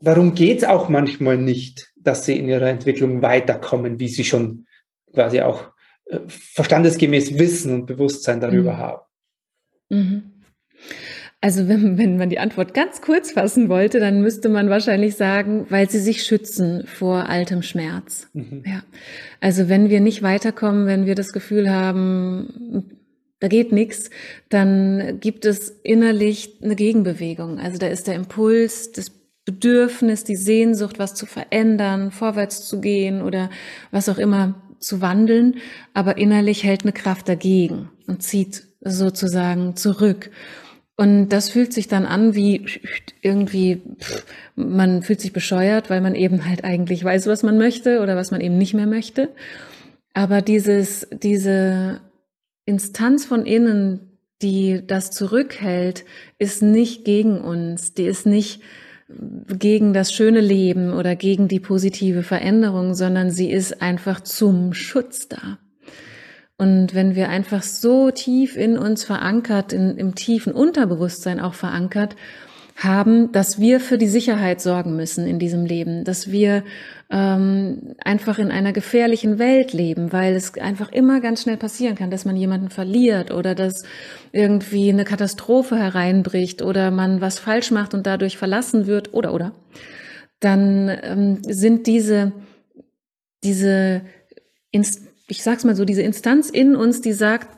warum geht es auch manchmal nicht, dass sie in ihrer Entwicklung weiterkommen, wie sie schon quasi auch äh, verstandesgemäß Wissen und Bewusstsein darüber mhm. haben? Mhm. Also wenn, wenn man die Antwort ganz kurz fassen wollte, dann müsste man wahrscheinlich sagen, weil sie sich schützen vor altem Schmerz. Mhm. Ja. Also wenn wir nicht weiterkommen, wenn wir das Gefühl haben, da geht nichts, dann gibt es innerlich eine Gegenbewegung. Also da ist der Impuls, das Bedürfnis, die Sehnsucht, was zu verändern, vorwärts zu gehen oder was auch immer zu wandeln, aber innerlich hält eine Kraft dagegen und zieht sozusagen zurück. Und das fühlt sich dann an wie irgendwie, man fühlt sich bescheuert, weil man eben halt eigentlich weiß, was man möchte oder was man eben nicht mehr möchte. Aber dieses, diese Instanz von innen, die das zurückhält, ist nicht gegen uns, die ist nicht gegen das schöne Leben oder gegen die positive Veränderung, sondern sie ist einfach zum Schutz da. Und wenn wir einfach so tief in uns verankert, in, im tiefen Unterbewusstsein auch verankert, haben, dass wir für die Sicherheit sorgen müssen in diesem Leben, dass wir ähm, einfach in einer gefährlichen Welt leben, weil es einfach immer ganz schnell passieren kann, dass man jemanden verliert oder dass irgendwie eine Katastrophe hereinbricht oder man was falsch macht und dadurch verlassen wird oder oder, dann ähm, sind diese diese Inst ich sag's mal so, diese Instanz in uns, die sagt,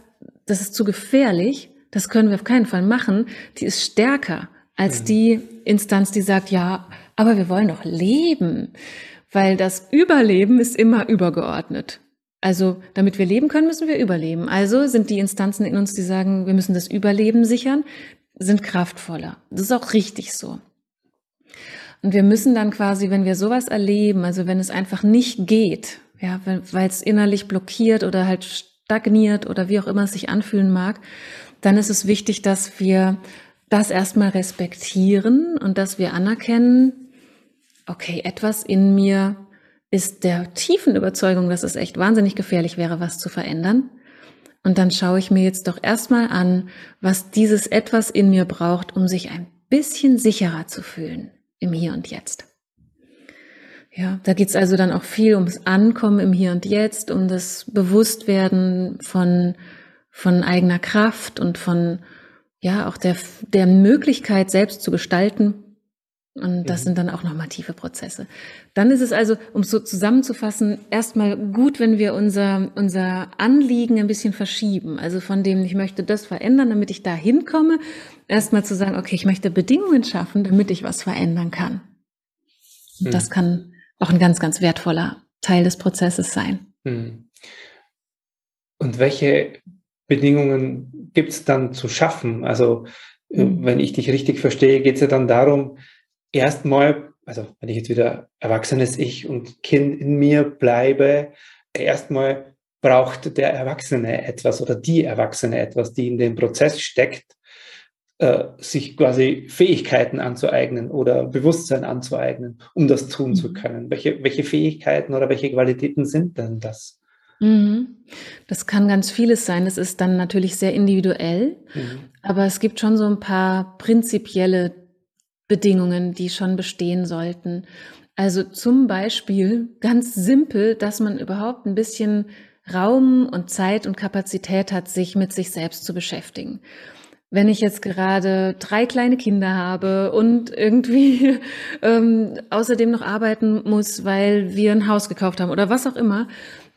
das ist zu gefährlich, das können wir auf keinen Fall machen, die ist stärker als mhm. die Instanz, die sagt, ja, aber wir wollen doch leben, weil das Überleben ist immer übergeordnet. Also, damit wir leben können, müssen wir überleben. Also sind die Instanzen in uns, die sagen, wir müssen das Überleben sichern, sind kraftvoller. Das ist auch richtig so. Und wir müssen dann quasi, wenn wir sowas erleben, also wenn es einfach nicht geht, ja, weil es innerlich blockiert oder halt stagniert oder wie auch immer es sich anfühlen mag, dann ist es wichtig, dass wir das erstmal respektieren und dass wir anerkennen, okay, etwas in mir ist der tiefen Überzeugung, dass es echt wahnsinnig gefährlich wäre, was zu verändern. Und dann schaue ich mir jetzt doch erstmal an, was dieses etwas in mir braucht, um sich ein bisschen sicherer zu fühlen im Hier und Jetzt. Ja, da geht's also dann auch viel ums Ankommen im Hier und Jetzt, um das Bewusstwerden von, von eigener Kraft und von, ja, auch der, der Möglichkeit, selbst zu gestalten. Und das mhm. sind dann auch nochmal tiefe Prozesse. Dann ist es also, um es so zusammenzufassen, erstmal gut, wenn wir unser, unser Anliegen ein bisschen verschieben. Also von dem, ich möchte das verändern, damit ich da hinkomme, erstmal zu sagen, okay, ich möchte Bedingungen schaffen, damit ich was verändern kann. Und mhm. das kann auch ein ganz, ganz wertvoller Teil des Prozesses sein. Hm. Und welche Bedingungen gibt es dann zu schaffen? Also, mhm. wenn ich dich richtig verstehe, geht es ja dann darum, erstmal, also wenn ich jetzt wieder erwachsenes Ich und Kind in mir bleibe, erstmal braucht der Erwachsene etwas oder die Erwachsene etwas, die in dem Prozess steckt, äh, sich quasi Fähigkeiten anzueignen oder Bewusstsein anzueignen, um das tun mhm. zu können. Welche, welche Fähigkeiten oder welche Qualitäten sind denn das? Mhm. Das kann ganz vieles sein. Das ist dann natürlich sehr individuell, mhm. aber es gibt schon so ein paar prinzipielle Bedingungen, die schon bestehen sollten. Also zum Beispiel ganz simpel, dass man überhaupt ein bisschen Raum und Zeit und Kapazität hat, sich mit sich selbst zu beschäftigen wenn ich jetzt gerade drei kleine Kinder habe und irgendwie (laughs) ähm, außerdem noch arbeiten muss, weil wir ein Haus gekauft haben oder was auch immer,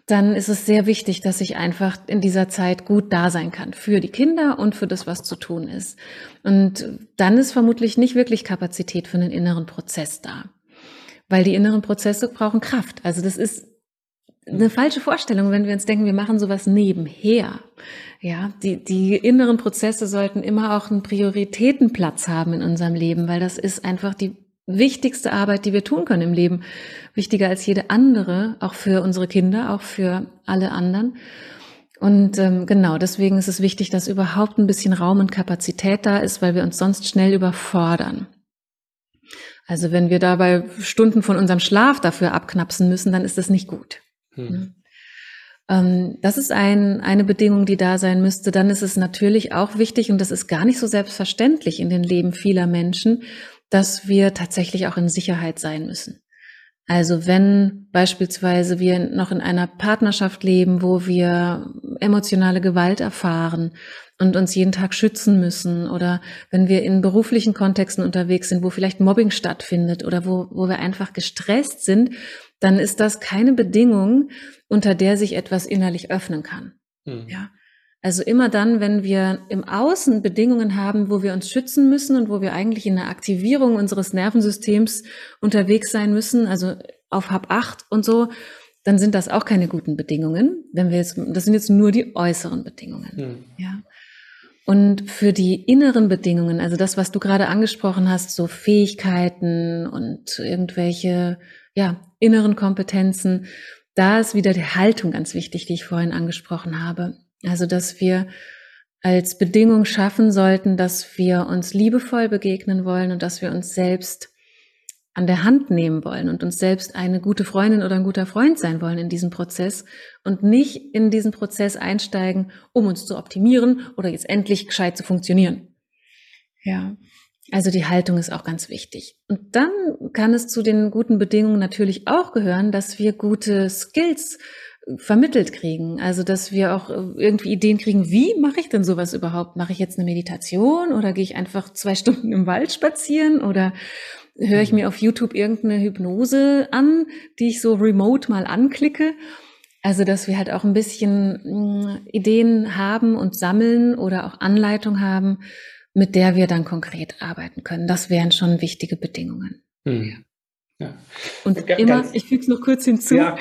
dann ist es sehr wichtig, dass ich einfach in dieser Zeit gut da sein kann für die Kinder und für das, was zu tun ist. Und dann ist vermutlich nicht wirklich Kapazität für einen inneren Prozess da, weil die inneren Prozesse brauchen Kraft. Also das ist eine falsche Vorstellung, wenn wir uns denken, wir machen sowas nebenher. Ja, die, die inneren Prozesse sollten immer auch einen Prioritätenplatz haben in unserem Leben, weil das ist einfach die wichtigste Arbeit, die wir tun können im Leben. Wichtiger als jede andere, auch für unsere Kinder, auch für alle anderen. Und ähm, genau, deswegen ist es wichtig, dass überhaupt ein bisschen Raum und Kapazität da ist, weil wir uns sonst schnell überfordern. Also wenn wir dabei Stunden von unserem Schlaf dafür abknapsen müssen, dann ist das nicht gut. Hm. Ne? Ähm, das ist ein, eine Bedingung, die da sein müsste. Dann ist es natürlich auch wichtig, und das ist gar nicht so selbstverständlich in den Leben vieler Menschen, dass wir tatsächlich auch in Sicherheit sein müssen. Also wenn beispielsweise wir noch in einer Partnerschaft leben, wo wir emotionale Gewalt erfahren und uns jeden Tag schützen müssen oder wenn wir in beruflichen Kontexten unterwegs sind, wo vielleicht Mobbing stattfindet oder wo, wo wir einfach gestresst sind, dann ist das keine Bedingung, unter der sich etwas innerlich öffnen kann. Mhm. Ja. Also immer dann, wenn wir im Außen Bedingungen haben, wo wir uns schützen müssen und wo wir eigentlich in der Aktivierung unseres Nervensystems unterwegs sein müssen, also auf Hab 8 und so, dann sind das auch keine guten Bedingungen. Wenn wir jetzt, das sind jetzt nur die äußeren Bedingungen. Mhm. Ja. Und für die inneren Bedingungen, also das, was du gerade angesprochen hast, so Fähigkeiten und irgendwelche, ja, inneren Kompetenzen, da ist wieder die Haltung ganz wichtig, die ich vorhin angesprochen habe. Also, dass wir als Bedingung schaffen sollten, dass wir uns liebevoll begegnen wollen und dass wir uns selbst an der Hand nehmen wollen und uns selbst eine gute Freundin oder ein guter Freund sein wollen in diesem Prozess und nicht in diesen Prozess einsteigen, um uns zu optimieren oder jetzt endlich gescheit zu funktionieren. Ja. Also die Haltung ist auch ganz wichtig. Und dann kann es zu den guten Bedingungen natürlich auch gehören, dass wir gute Skills vermittelt kriegen. Also, dass wir auch irgendwie Ideen kriegen, wie mache ich denn sowas überhaupt? Mache ich jetzt eine Meditation oder gehe ich einfach zwei (laughs) Stunden im Wald spazieren oder höre ich mhm. mir auf YouTube irgendeine Hypnose an, die ich so remote mal anklicke? Also, dass wir halt auch ein bisschen mm, Ideen haben und sammeln oder auch Anleitung haben, mit der wir dann konkret arbeiten können. Das wären schon wichtige Bedingungen. Mhm. Ja. Und G immer, ich füge es noch kurz hinzu, ja,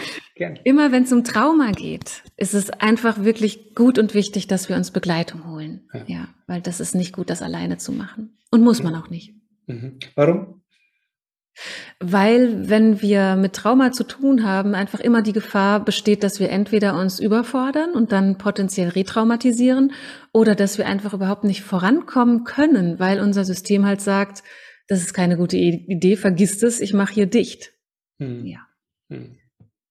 immer wenn es um Trauma geht, ist es einfach wirklich gut und wichtig, dass wir uns Begleitung holen. Ja, ja weil das ist nicht gut, das alleine zu machen. Und muss man auch nicht. Mhm. Warum? Weil, wenn wir mit Trauma zu tun haben, einfach immer die Gefahr besteht, dass wir entweder uns überfordern und dann potenziell retraumatisieren oder dass wir einfach überhaupt nicht vorankommen können, weil unser System halt sagt, das ist keine gute Idee, vergiss es, ich mache hier dicht. Hm. Ja. Hm.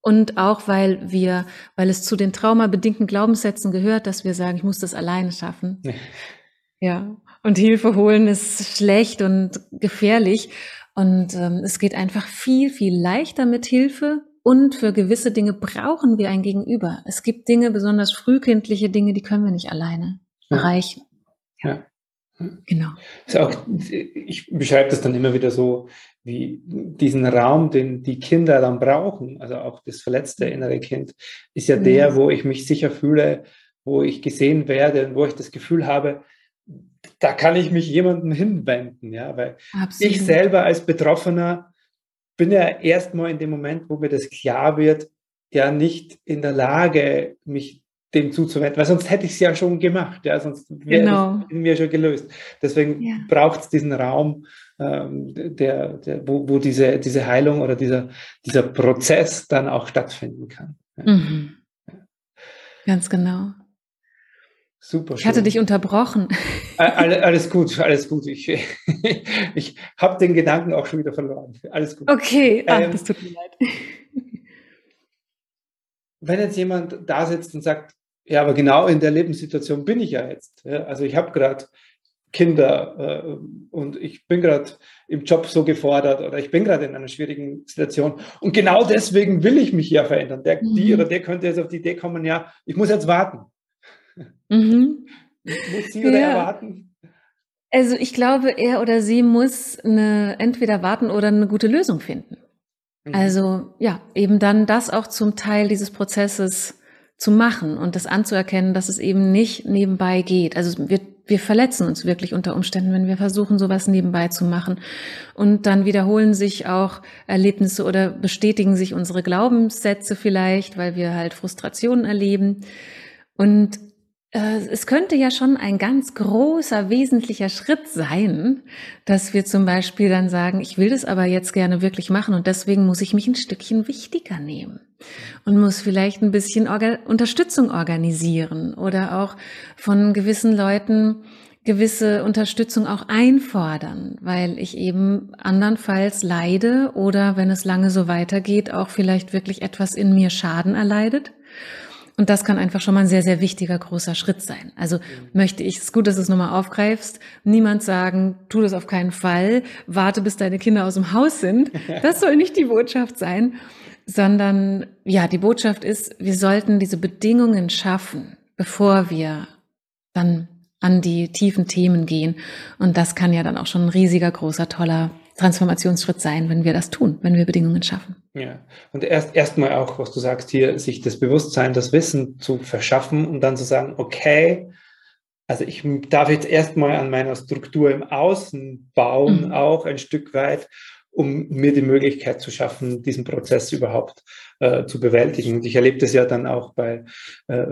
Und auch weil wir, weil es zu den traumabedingten Glaubenssätzen gehört, dass wir sagen, ich muss das alleine schaffen. ja. Und Hilfe holen ist schlecht und gefährlich. Und ähm, es geht einfach viel, viel leichter mit Hilfe. Und für gewisse Dinge brauchen wir ein Gegenüber. Es gibt Dinge, besonders frühkindliche Dinge, die können wir nicht alleine ja. erreichen. Ja. ja. Genau. Auch, ich beschreibe das dann immer wieder so, wie diesen Raum, den die Kinder dann brauchen, also auch das verletzte innere Kind, ist ja der, wo ich mich sicher fühle, wo ich gesehen werde und wo ich das Gefühl habe, da kann ich mich jemandem hinwenden, ja, weil Absolut. ich selber als Betroffener bin ja erstmal in dem Moment, wo mir das klar wird, ja nicht in der Lage, mich dem zuzuwenden, weil sonst hätte ich es ja schon gemacht, ja, sonst wäre genau. es in mir schon gelöst. Deswegen ja. braucht es diesen Raum, ähm, der, der, wo, wo diese, diese Heilung oder dieser, dieser Prozess dann auch stattfinden kann. Ja. Mhm. Ganz genau. Super. Ich hatte dich unterbrochen. Alles, alles gut, alles gut. Ich, (laughs) ich habe den Gedanken auch schon wieder verloren. Alles gut. Okay, Ach, ähm, das tut mir leid. Wenn jetzt jemand da sitzt und sagt, ja, aber genau in der Lebenssituation bin ich ja jetzt. Ja, also ich habe gerade Kinder äh, und ich bin gerade im Job so gefordert oder ich bin gerade in einer schwierigen Situation. Und genau deswegen will ich mich ja verändern. Der, mhm. Die oder der könnte jetzt auf die Idee kommen, ja, ich muss jetzt warten. Mhm. (laughs) muss sie oder ja. er warten? Also ich glaube, er oder sie muss eine, entweder warten oder eine gute Lösung finden. Mhm. Also ja, eben dann das auch zum Teil dieses Prozesses zu machen und das anzuerkennen, dass es eben nicht nebenbei geht. Also wir, wir verletzen uns wirklich unter Umständen, wenn wir versuchen, sowas nebenbei zu machen. Und dann wiederholen sich auch Erlebnisse oder bestätigen sich unsere Glaubenssätze vielleicht, weil wir halt Frustrationen erleben. Und es könnte ja schon ein ganz großer, wesentlicher Schritt sein, dass wir zum Beispiel dann sagen, ich will das aber jetzt gerne wirklich machen und deswegen muss ich mich ein Stückchen wichtiger nehmen und muss vielleicht ein bisschen Orga Unterstützung organisieren oder auch von gewissen Leuten gewisse Unterstützung auch einfordern, weil ich eben andernfalls leide oder wenn es lange so weitergeht, auch vielleicht wirklich etwas in mir Schaden erleidet. Und das kann einfach schon mal ein sehr, sehr wichtiger, großer Schritt sein. Also möchte ich, es ist gut, dass du es nochmal aufgreifst, niemand sagen, tu das auf keinen Fall, warte, bis deine Kinder aus dem Haus sind. (laughs) Das soll nicht die Botschaft sein, sondern ja, die Botschaft ist, wir sollten diese Bedingungen schaffen, bevor wir dann an die tiefen Themen gehen. Und das kann ja dann auch schon ein riesiger, großer, toller Transformationsschritt sein, wenn wir das tun, wenn wir Bedingungen schaffen. Ja, und erst erstmal auch, was du sagst hier, sich das Bewusstsein, das Wissen zu verschaffen und dann zu sagen, okay, also ich darf jetzt erstmal an meiner Struktur im Außen bauen, mhm. auch ein Stück weit, um mir die Möglichkeit zu schaffen, diesen Prozess überhaupt äh, zu bewältigen. Und ich erlebe das ja dann auch bei äh,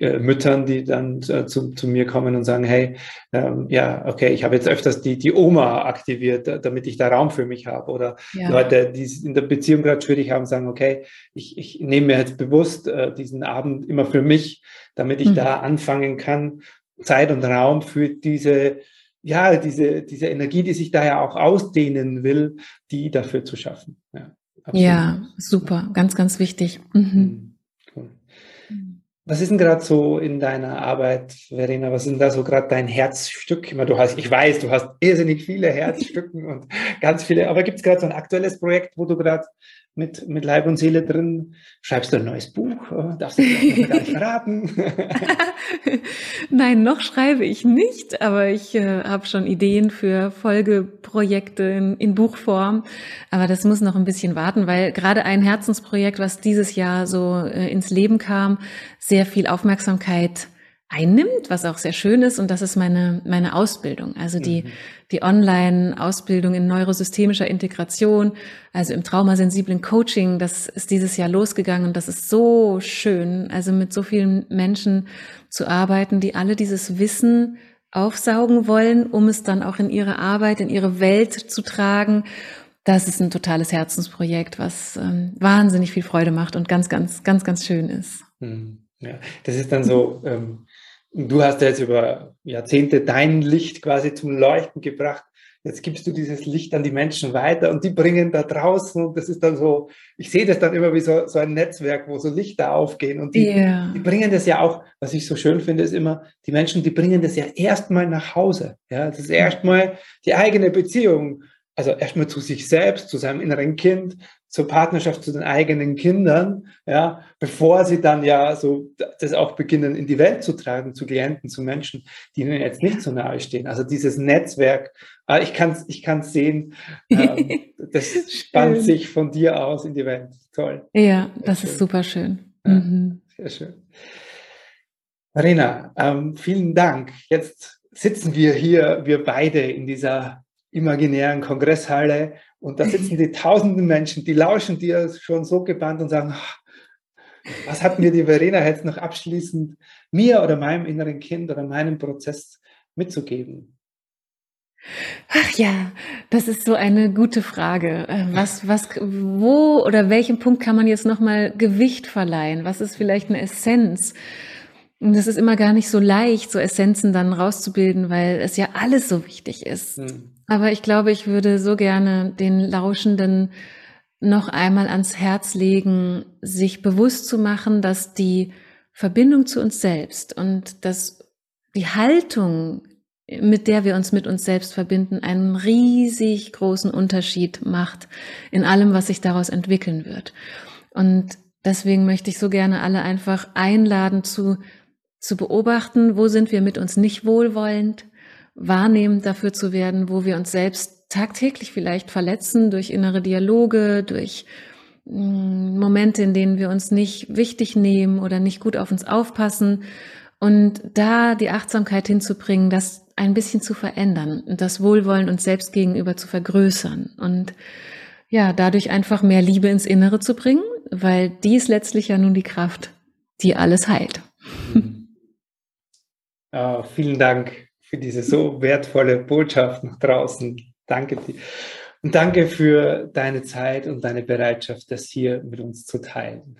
äh, Müttern, die dann äh, zu, zu, mir kommen und sagen, hey, ähm, ja, okay, ich habe jetzt öfters die, die Oma aktiviert, damit ich da Raum für mich habe. Oder ja. Leute, die in der Beziehung gerade schwierig haben, sagen, okay, ich, ich nehme mir jetzt bewusst äh, diesen Abend immer für mich, damit ich mhm. da anfangen kann, Zeit und Raum für diese ja, diese, diese Energie, die sich da ja auch ausdehnen will, die dafür zu schaffen. Ja, ja super, ganz, ganz wichtig. Mhm. mhm. Cool. Was ist denn gerade so in deiner Arbeit, Verena? Was ist denn da so gerade dein Herzstück? Ich, meine, du hast, ich weiß, du hast irrsinnig viele Herzstücken und (laughs) ganz viele, aber gibt es gerade so ein aktuelles Projekt, wo du gerade mit, mit Leib und Seele drin. Schreibst du ein neues Buch? Oh, darfst du vielleicht gar nicht (laughs) verraten? (laughs) Nein, noch schreibe ich nicht, aber ich äh, habe schon Ideen für Folgeprojekte in, in, Buchform. Aber das muss noch ein bisschen warten, weil gerade ein Herzensprojekt, was dieses Jahr so äh, ins Leben kam, sehr viel Aufmerksamkeit einnimmt, was auch sehr schön ist. Und das ist meine, meine Ausbildung. Also die, mhm. die Online-Ausbildung in neurosystemischer Integration, also im traumasensiblen Coaching, das ist dieses Jahr losgegangen und das ist so schön. Also mit so vielen Menschen zu arbeiten, die alle dieses Wissen aufsaugen wollen, um es dann auch in ihre Arbeit, in ihre Welt zu tragen. Das ist ein totales Herzensprojekt, was ähm, wahnsinnig viel Freude macht und ganz, ganz, ganz, ganz schön ist. Mhm. Ja, das ist dann so, ähm, Du hast ja jetzt über Jahrzehnte dein Licht quasi zum Leuchten gebracht. Jetzt gibst du dieses Licht an die Menschen weiter und die bringen da draußen und das ist dann so, ich sehe das dann immer wie so, so ein Netzwerk, wo so Lichter aufgehen und die, yeah. die bringen das ja auch, was ich so schön finde, ist immer, die Menschen, die bringen das ja erstmal nach Hause. Ja, das ist erstmal die eigene Beziehung also erstmal zu sich selbst, zu seinem inneren Kind, zur Partnerschaft zu den eigenen Kindern, ja, bevor sie dann ja so das auch beginnen in die Welt zu tragen, zu Klienten, zu Menschen, die ihnen jetzt nicht so nahe stehen. Also dieses Netzwerk, ah, ich kann es ich kann's sehen, ähm, (laughs) das spannt sich von dir aus in die Welt. Toll. Ja, das schön. ist super schön. Ja, mhm. Sehr schön. Marina, ähm, vielen Dank. Jetzt sitzen wir hier, wir beide in dieser imaginären Kongresshalle und da sitzen die tausenden Menschen, die lauschen dir schon so gebannt und sagen, was hat mir die Verena jetzt noch abschließend mir oder meinem inneren Kind oder meinem Prozess mitzugeben? Ach ja, das ist so eine gute Frage. Äh, was, was, wo oder welchem Punkt kann man jetzt nochmal Gewicht verleihen? Was ist vielleicht eine Essenz? Und es ist immer gar nicht so leicht, so Essenzen dann rauszubilden, weil es ja alles so wichtig ist. Hm. Aber ich glaube, ich würde so gerne den Lauschenden noch einmal ans Herz legen, sich bewusst zu machen, dass die Verbindung zu uns selbst und dass die Haltung, mit der wir uns mit uns selbst verbinden, einen riesig großen Unterschied macht in allem, was sich daraus entwickeln wird. Und deswegen möchte ich so gerne alle einfach einladen zu, zu beobachten, wo sind wir mit uns nicht wohlwollend, wahrnehmend dafür zu werden, wo wir uns selbst tagtäglich vielleicht verletzen durch innere Dialoge, durch mm, Momente, in denen wir uns nicht wichtig nehmen oder nicht gut auf uns aufpassen und da die Achtsamkeit hinzubringen, das ein bisschen zu verändern und das Wohlwollen uns selbst gegenüber zu vergrößern und ja, dadurch einfach mehr Liebe ins Innere zu bringen, weil die ist letztlich ja nun die Kraft, die alles heilt. Oh, (laughs) vielen Dank für diese so wertvolle Botschaft nach draußen. Danke dir. Und danke für deine Zeit und deine Bereitschaft, das hier mit uns zu teilen.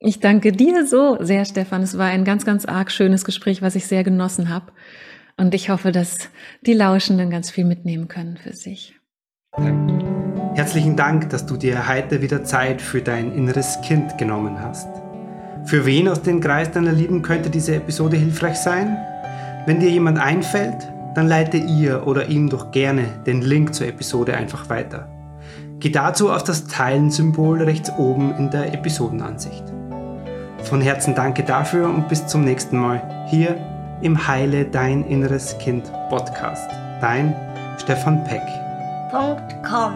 Ich danke dir so sehr, Stefan. Es war ein ganz, ganz arg schönes Gespräch, was ich sehr genossen habe. Und ich hoffe, dass die Lauschenden ganz viel mitnehmen können für sich. Danke. Herzlichen Dank, dass du dir heute wieder Zeit für dein inneres Kind genommen hast. Für wen aus dem Kreis deiner Lieben könnte diese Episode hilfreich sein? Wenn dir jemand einfällt, dann leite ihr oder ihm doch gerne den Link zur Episode einfach weiter. Geh dazu auf das Teilen-Symbol rechts oben in der Episodenansicht. Von Herzen danke dafür und bis zum nächsten Mal hier im Heile Dein Inneres Kind Podcast. Dein Stefan Peck. Com.